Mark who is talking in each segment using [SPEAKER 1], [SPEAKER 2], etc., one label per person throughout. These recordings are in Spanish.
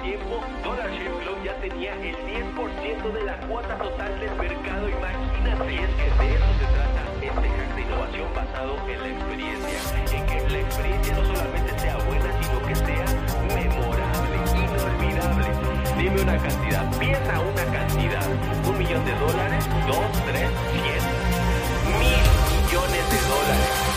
[SPEAKER 1] tiempo, Dollar Shave Club ya tenía el 10% de la cuota total del mercado. Imagínate, es que de eso se trata este hack de innovación basado en la experiencia. En que la experiencia no solamente sea buena, sino que sea memorable, inolvidable. Dime una cantidad, piensa una cantidad. Un millón de dólares, dos, tres, cien, mil millones de dólares.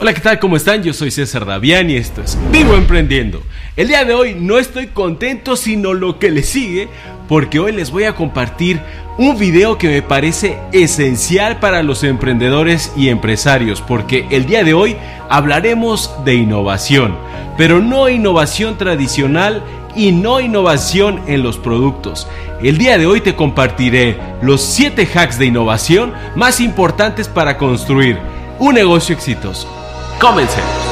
[SPEAKER 2] Hola, ¿qué tal? ¿Cómo están? Yo soy César Davián y esto es Vivo Emprendiendo. El día de hoy no estoy contento, sino lo que le sigue, porque hoy les voy a compartir un video que me parece esencial para los emprendedores y empresarios, porque el día de hoy hablaremos de innovación, pero no innovación tradicional y no innovación en los productos. El día de hoy te compartiré los 7 hacks de innovación más importantes para construir un negocio exitoso. Comencemos.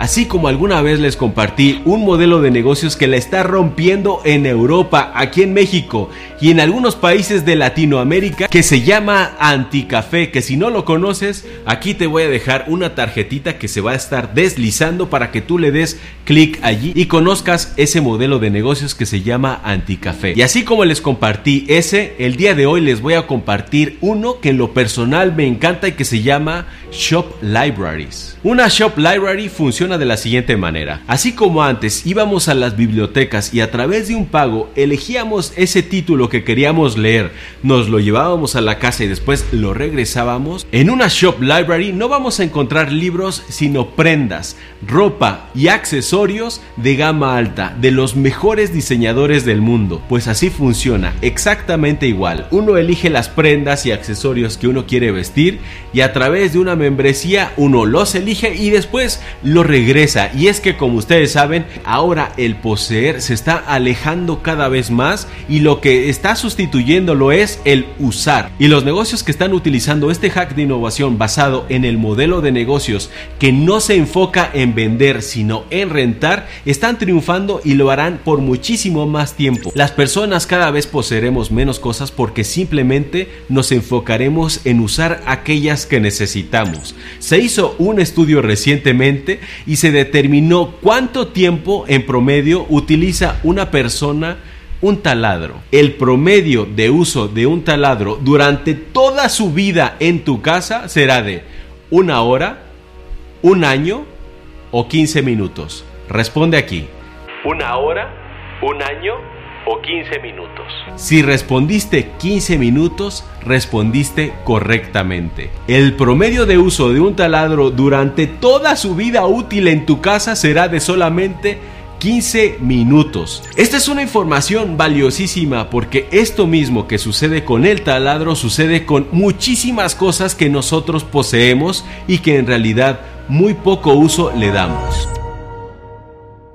[SPEAKER 2] Así como alguna vez les compartí un modelo de negocios que la está rompiendo en Europa, aquí en México y en algunos países de Latinoamérica que se llama Anticafé, que si no lo conoces, aquí te voy a dejar una tarjetita que se va a estar deslizando para que tú le des clic allí y conozcas ese modelo de negocios que se llama Anticafé. Y así como les compartí ese, el día de hoy les voy a compartir uno que en lo personal me encanta y que se llama Shop Libraries. Una Shop Library funciona de la siguiente manera. Así como antes íbamos a las bibliotecas y a través de un pago elegíamos ese título que queríamos leer, nos lo llevábamos a la casa y después lo regresábamos, en una shop library no vamos a encontrar libros sino prendas, ropa y accesorios de gama alta de los mejores diseñadores del mundo. Pues así funciona, exactamente igual. Uno elige las prendas y accesorios que uno quiere vestir y a través de una membresía uno los elige y después regresa regresa. Y es que como ustedes saben, ahora el poseer se está alejando cada vez más y lo que está sustituyéndolo es el usar. Y los negocios que están utilizando este hack de innovación basado en el modelo de negocios que no se enfoca en vender sino en rentar, están triunfando y lo harán por muchísimo más tiempo. Las personas cada vez poseeremos menos cosas porque simplemente nos enfocaremos en usar aquellas que necesitamos. Se hizo un estudio recientemente y se determinó cuánto tiempo en promedio utiliza una persona un taladro. El promedio de uso de un taladro durante toda su vida en tu casa será de una hora, un año o 15 minutos. Responde aquí.
[SPEAKER 1] Una hora, un año o 15 minutos.
[SPEAKER 2] Si respondiste 15 minutos, respondiste correctamente. El promedio de uso de un taladro durante toda su vida útil en tu casa será de solamente 15 minutos. Esta es una información valiosísima porque esto mismo que sucede con el taladro sucede con muchísimas cosas que nosotros poseemos y que en realidad muy poco uso le damos.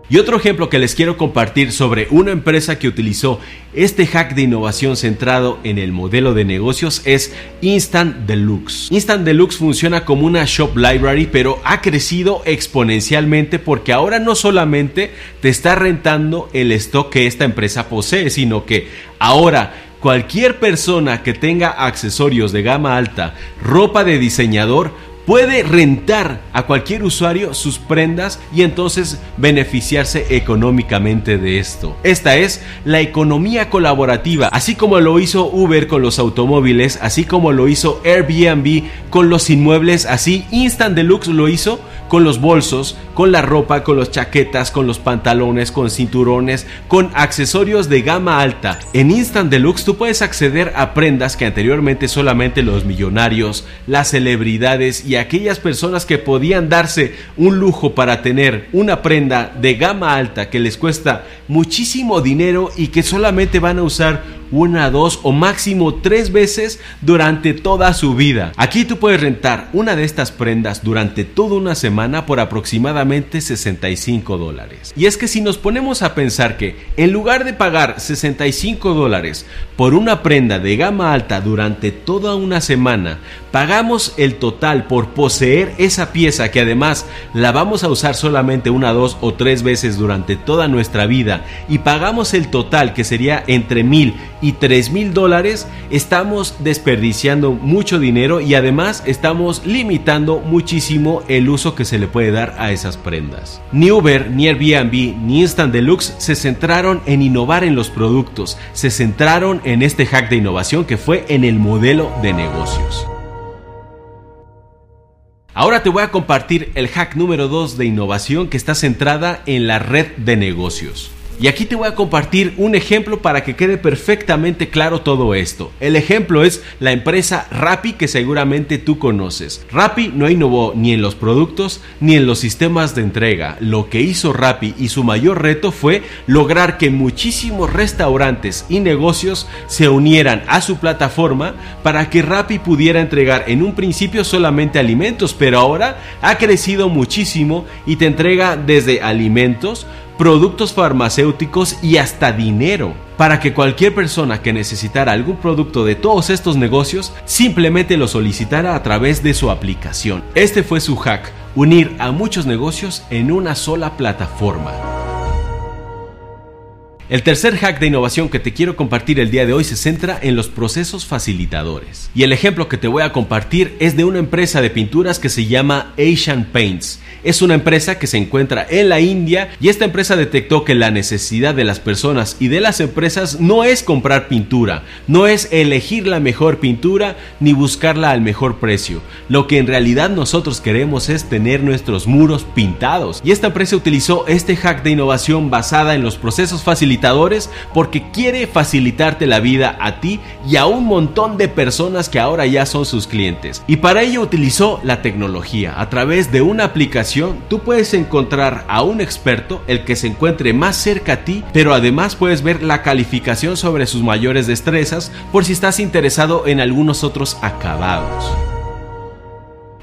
[SPEAKER 2] Y otro ejemplo que les quiero compartir sobre una empresa que utilizó este hack de innovación centrado en el modelo de negocios es Instant Deluxe. Instant Deluxe funciona como una shop library, pero ha crecido exponencialmente porque ahora no solamente te está rentando el stock que esta empresa posee, sino que ahora cualquier persona que tenga accesorios de gama alta, ropa de diseñador, puede rentar a cualquier usuario sus prendas y entonces beneficiarse económicamente de esto. Esta es la economía colaborativa, así como lo hizo Uber con los automóviles, así como lo hizo Airbnb con los inmuebles, así Instant Deluxe lo hizo con los bolsos, con la ropa, con las chaquetas, con los pantalones, con cinturones, con accesorios de gama alta. En Instant Deluxe tú puedes acceder a prendas que anteriormente solamente los millonarios, las celebridades y aquellas personas que podían darse un lujo para tener una prenda de gama alta que les cuesta muchísimo dinero y que solamente van a usar una, dos o máximo tres veces durante toda su vida. Aquí tú puedes rentar una de estas prendas durante toda una semana por aproximadamente 65 dólares. Y es que si nos ponemos a pensar que en lugar de pagar 65 dólares por una prenda de gama alta durante toda una semana, pagamos el total por poseer esa pieza que además la vamos a usar solamente una, dos o tres veces durante toda nuestra vida y pagamos el total que sería entre mil y 3 mil dólares, estamos desperdiciando mucho dinero y además estamos limitando muchísimo el uso que se le puede dar a esas prendas. Ni Uber, ni Airbnb, ni Instant Deluxe se centraron en innovar en los productos, se centraron en este hack de innovación que fue en el modelo de negocios. Ahora te voy a compartir el hack número 2 de innovación que está centrada en la red de negocios. Y aquí te voy a compartir un ejemplo para que quede perfectamente claro todo esto. El ejemplo es la empresa Rappi que seguramente tú conoces. Rappi no innovó ni en los productos ni en los sistemas de entrega. Lo que hizo Rappi y su mayor reto fue lograr que muchísimos restaurantes y negocios se unieran a su plataforma para que Rappi pudiera entregar en un principio solamente alimentos, pero ahora ha crecido muchísimo y te entrega desde alimentos, productos farmacéuticos y hasta dinero para que cualquier persona que necesitara algún producto de todos estos negocios simplemente lo solicitara a través de su aplicación. Este fue su hack, unir a muchos negocios en una sola plataforma. El tercer hack de innovación que te quiero compartir el día de hoy se centra en los procesos facilitadores. Y el ejemplo que te voy a compartir es de una empresa de pinturas que se llama Asian Paints. Es una empresa que se encuentra en la India y esta empresa detectó que la necesidad de las personas y de las empresas no es comprar pintura, no es elegir la mejor pintura ni buscarla al mejor precio. Lo que en realidad nosotros queremos es tener nuestros muros pintados. Y esta empresa utilizó este hack de innovación basada en los procesos facilitadores porque quiere facilitarte la vida a ti y a un montón de personas que ahora ya son sus clientes. Y para ello utilizó la tecnología. A través de una aplicación tú puedes encontrar a un experto, el que se encuentre más cerca a ti, pero además puedes ver la calificación sobre sus mayores destrezas por si estás interesado en algunos otros acabados.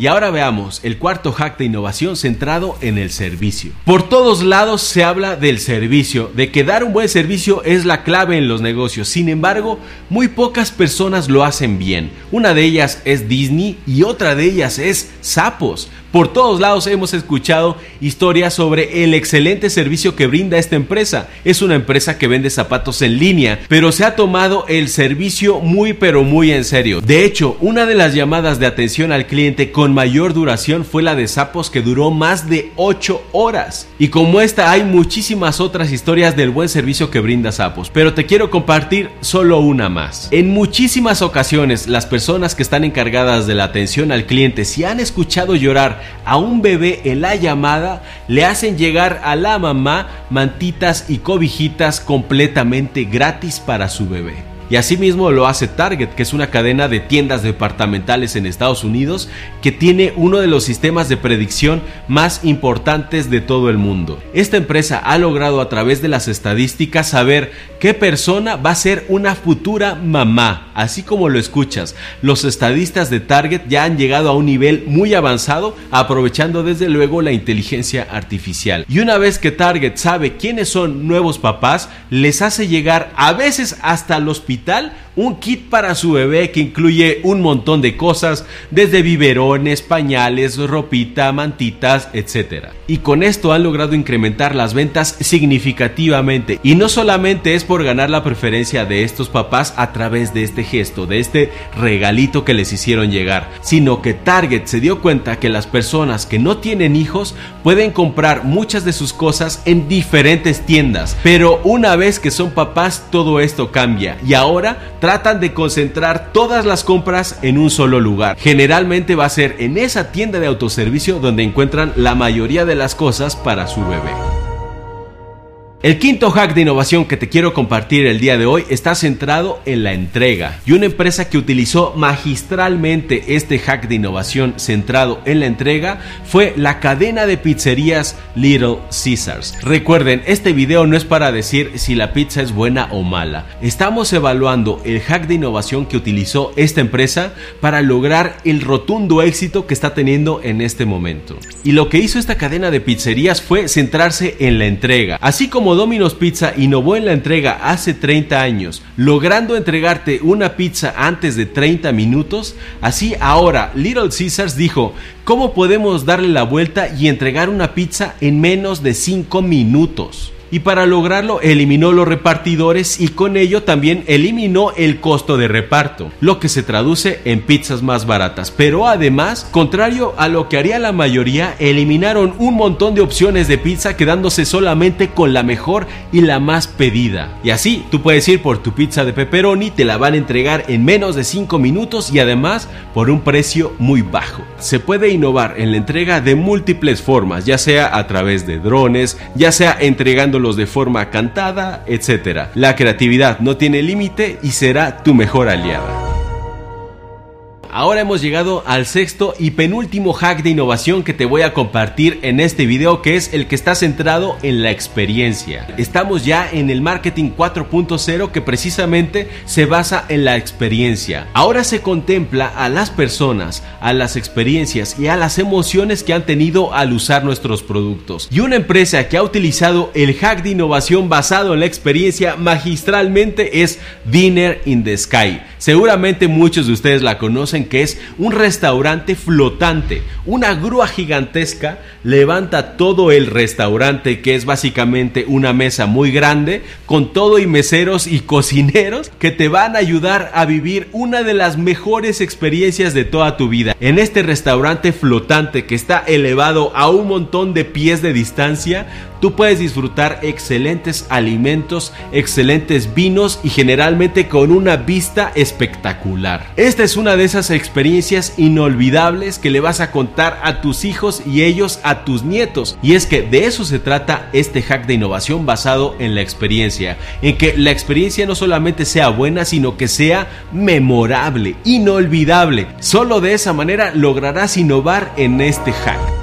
[SPEAKER 2] Y ahora veamos el cuarto hack de innovación centrado en el servicio. Por todos lados se habla del servicio, de que dar un buen servicio es la clave en los negocios. Sin embargo, muy pocas personas lo hacen bien. Una de ellas es Disney y otra de ellas es Sapos. Por todos lados hemos escuchado historias sobre el excelente servicio que brinda esta empresa. Es una empresa que vende zapatos en línea, pero se ha tomado el servicio muy pero muy en serio. De hecho, una de las llamadas de atención al cliente con mayor duración fue la de Sapos que duró más de 8 horas. Y como esta hay muchísimas otras historias del buen servicio que brinda Sapos, pero te quiero compartir solo una más. En muchísimas ocasiones las personas que están encargadas de la atención al cliente si han escuchado llorar a un bebé en la llamada, le hacen llegar a la mamá mantitas y cobijitas completamente gratis para su bebé. Y asimismo lo hace Target, que es una cadena de tiendas departamentales en Estados Unidos que tiene uno de los sistemas de predicción más importantes de todo el mundo. Esta empresa ha logrado a través de las estadísticas saber qué persona va a ser una futura mamá, así como lo escuchas. Los estadistas de Target ya han llegado a un nivel muy avanzado, aprovechando desde luego la inteligencia artificial. Y una vez que Target sabe quiénes son nuevos papás, les hace llegar a veces hasta el hospital digital un kit para su bebé que incluye un montón de cosas, desde biberones, pañales, ropita, mantitas, etc. Y con esto han logrado incrementar las ventas significativamente. Y no solamente es por ganar la preferencia de estos papás a través de este gesto, de este regalito que les hicieron llegar, sino que Target se dio cuenta que las personas que no tienen hijos pueden comprar muchas de sus cosas en diferentes tiendas. Pero una vez que son papás, todo esto cambia. Y ahora tratan de concentrar todas las compras en un solo lugar. Generalmente va a ser en esa tienda de autoservicio donde encuentran la mayoría de las cosas para su bebé. El quinto hack de innovación que te quiero compartir el día de hoy está centrado en la entrega. Y una empresa que utilizó magistralmente este hack de innovación centrado en la entrega fue la cadena de pizzerías Little Caesars. Recuerden, este video no es para decir si la pizza es buena o mala. Estamos evaluando el hack de innovación que utilizó esta empresa para lograr el rotundo éxito que está teniendo en este momento. Y lo que hizo esta cadena de pizzerías fue centrarse en la entrega, así como Domino's Pizza innovó en la entrega hace 30 años, logrando entregarte una pizza antes de 30 minutos, así ahora Little Caesars dijo, ¿cómo podemos darle la vuelta y entregar una pizza en menos de 5 minutos? Y para lograrlo eliminó los repartidores y con ello también eliminó el costo de reparto, lo que se traduce en pizzas más baratas. Pero además, contrario a lo que haría la mayoría, eliminaron un montón de opciones de pizza quedándose solamente con la mejor y la más pedida. Y así, tú puedes ir por tu pizza de pepperoni, te la van a entregar en menos de 5 minutos y además por un precio muy bajo. Se puede innovar en la entrega de múltiples formas, ya sea a través de drones, ya sea de forma cantada, etc. La creatividad no tiene límite y será tu mejor aliada. Ahora hemos llegado al sexto y penúltimo hack de innovación que te voy a compartir en este video que es el que está centrado en la experiencia. Estamos ya en el marketing 4.0 que precisamente se basa en la experiencia. Ahora se contempla a las personas, a las experiencias y a las emociones que han tenido al usar nuestros productos. Y una empresa que ha utilizado el hack de innovación basado en la experiencia magistralmente es Dinner in the Sky. Seguramente muchos de ustedes la conocen que es un restaurante flotante. Una grúa gigantesca levanta todo el restaurante, que es básicamente una mesa muy grande, con todo y meseros y cocineros que te van a ayudar a vivir una de las mejores experiencias de toda tu vida. En este restaurante flotante que está elevado a un montón de pies de distancia, tú puedes disfrutar excelentes alimentos, excelentes vinos y generalmente con una vista espectacular. Esta es una de esas experiencias inolvidables que le vas a contar a tus hijos y ellos a tus nietos. Y es que de eso se trata este hack de innovación basado en la experiencia, en que la experiencia no solamente sea buena, sino que sea memorable, inolvidable. Solo de esa manera lograrás innovar en este hack.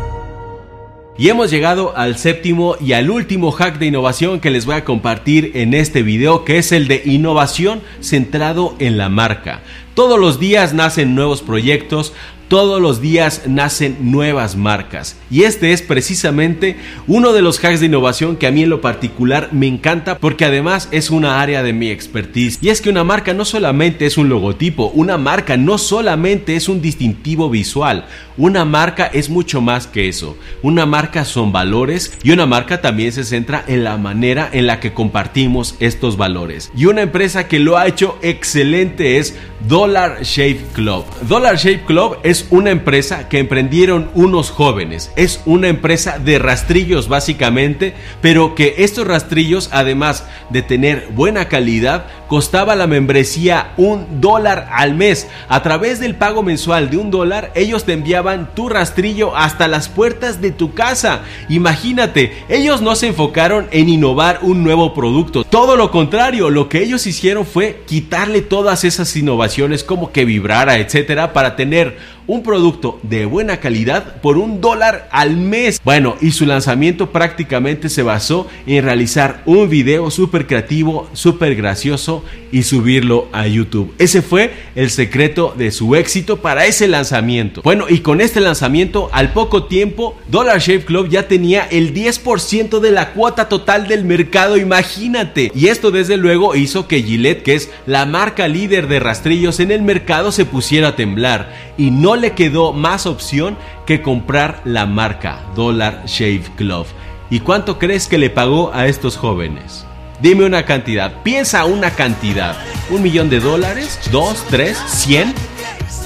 [SPEAKER 2] Y hemos llegado al séptimo y al último hack de innovación que les voy a compartir en este video, que es el de innovación centrado en la marca. Todos los días nacen nuevos proyectos, todos los días nacen nuevas marcas. Y este es precisamente uno de los hacks de innovación que a mí en lo particular me encanta porque además es una área de mi expertise. Y es que una marca no solamente es un logotipo, una marca no solamente es un distintivo visual, una marca es mucho más que eso. Una marca son valores y una marca también se centra en la manera en la que compartimos estos valores. Y una empresa que lo ha hecho excelente es Dollar Shave Club. Dollar Shave Club es una empresa que emprendieron unos jóvenes. Es una empresa de rastrillos básicamente, pero que estos rastrillos, además de tener buena calidad, costaba la membresía un dólar al mes. A través del pago mensual de un dólar, ellos te enviaban tu rastrillo hasta las puertas de tu casa. Imagínate, ellos no se enfocaron en innovar un nuevo producto. Todo lo contrario, lo que ellos hicieron fue quitarle todas esas innovaciones como que vibrara, etcétera, para tener un producto de buena calidad por un dólar al mes. Bueno, y su lanzamiento prácticamente se basó en realizar un video súper creativo, súper gracioso y subirlo a YouTube. Ese fue el secreto de su éxito para ese lanzamiento. Bueno, y con este lanzamiento, al poco tiempo, Dollar Shave Club ya tenía el 10% de la cuota total del mercado, imagínate. Y esto desde luego hizo que Gillette, que es la marca líder de rastrillos en el mercado, se pusiera a temblar y no le quedó más opción que comprar la marca Dollar Shave Club. ¿Y cuánto crees que le pagó a estos jóvenes? Dime una cantidad, piensa una cantidad. ¿Un millón de dólares? ¿Dos? ¿Tres? ¿Cien?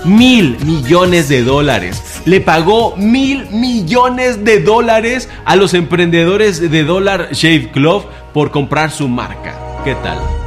[SPEAKER 2] Mil millones de dólares. Le pagó mil millones de dólares a los emprendedores de Dollar Shave Club por comprar su marca. ¿Qué tal?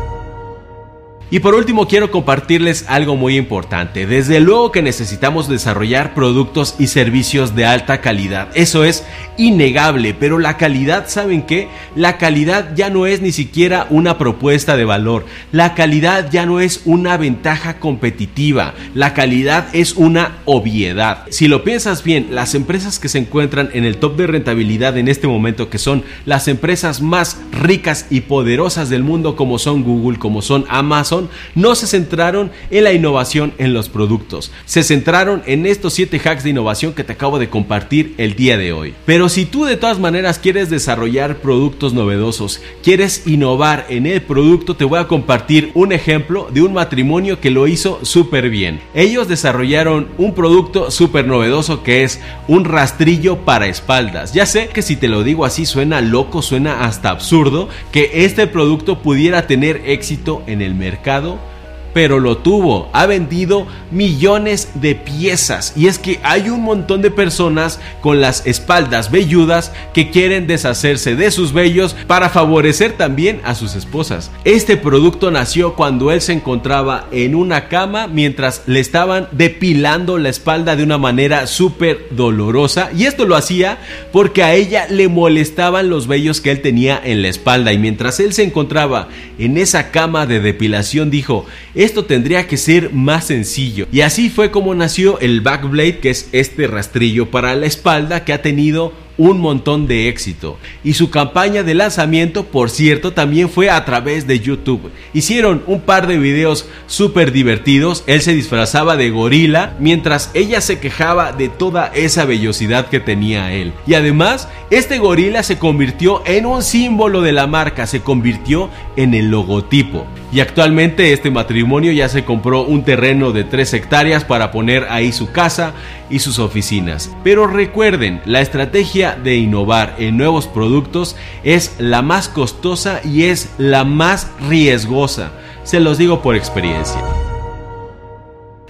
[SPEAKER 2] Y por último quiero compartirles algo muy importante. Desde luego que necesitamos desarrollar productos y servicios de alta calidad. Eso es innegable, pero la calidad, ¿saben qué? La calidad ya no es ni siquiera una propuesta de valor. La calidad ya no es una ventaja competitiva. La calidad es una obviedad. Si lo piensas bien, las empresas que se encuentran en el top de rentabilidad en este momento, que son las empresas más ricas y poderosas del mundo, como son Google, como son Amazon, no se centraron en la innovación en los productos, se centraron en estos 7 hacks de innovación que te acabo de compartir el día de hoy. Pero si tú de todas maneras quieres desarrollar productos novedosos, quieres innovar en el producto, te voy a compartir un ejemplo de un matrimonio que lo hizo súper bien. Ellos desarrollaron un producto súper novedoso que es un rastrillo para espaldas. Ya sé que si te lo digo así suena loco, suena hasta absurdo que este producto pudiera tener éxito en el mercado pero lo tuvo. Ha vendido millones de piezas. Y es que hay un montón de personas con las espaldas velludas que quieren deshacerse de sus vellos para favorecer también a sus esposas. Este producto nació cuando él se encontraba en una cama mientras le estaban depilando la espalda de una manera súper dolorosa. Y esto lo hacía porque a ella le molestaban los vellos que él tenía en la espalda. Y mientras él se encontraba en esa cama de depilación dijo, esto tendría que ser más sencillo. Y así fue como nació el Backblade, que es este rastrillo para la espalda que ha tenido un montón de éxito. Y su campaña de lanzamiento, por cierto, también fue a través de YouTube. Hicieron un par de videos súper divertidos. Él se disfrazaba de gorila mientras ella se quejaba de toda esa vellosidad que tenía él. Y además, este gorila se convirtió en un símbolo de la marca, se convirtió en el logotipo. Y actualmente este matrimonio ya se compró un terreno de 3 hectáreas para poner ahí su casa y sus oficinas. Pero recuerden, la estrategia de innovar en nuevos productos es la más costosa y es la más riesgosa. Se los digo por experiencia.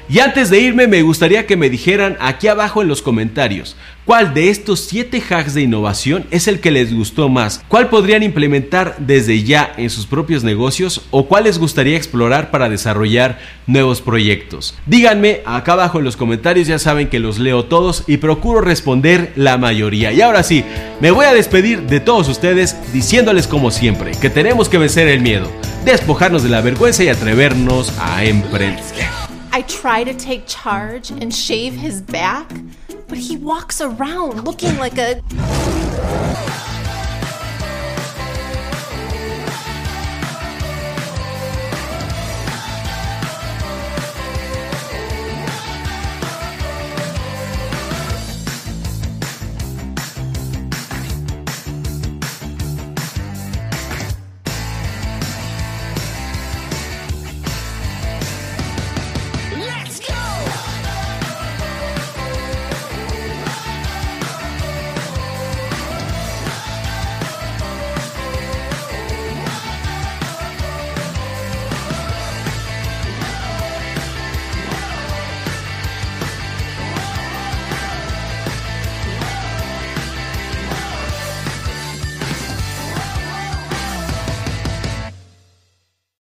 [SPEAKER 2] Y antes de irme me gustaría que me dijeran aquí abajo en los comentarios cuál de estos 7 hacks de innovación es el que les gustó más, cuál podrían implementar desde ya en sus propios negocios o cuál les gustaría explorar para desarrollar nuevos proyectos. Díganme acá abajo en los comentarios, ya saben que los leo todos y procuro responder la mayoría. Y ahora sí, me voy a despedir de todos ustedes diciéndoles como siempre que tenemos que vencer el miedo, despojarnos de la vergüenza y atrevernos a emprender.
[SPEAKER 3] I try to take charge and shave his back, but he walks around looking like a.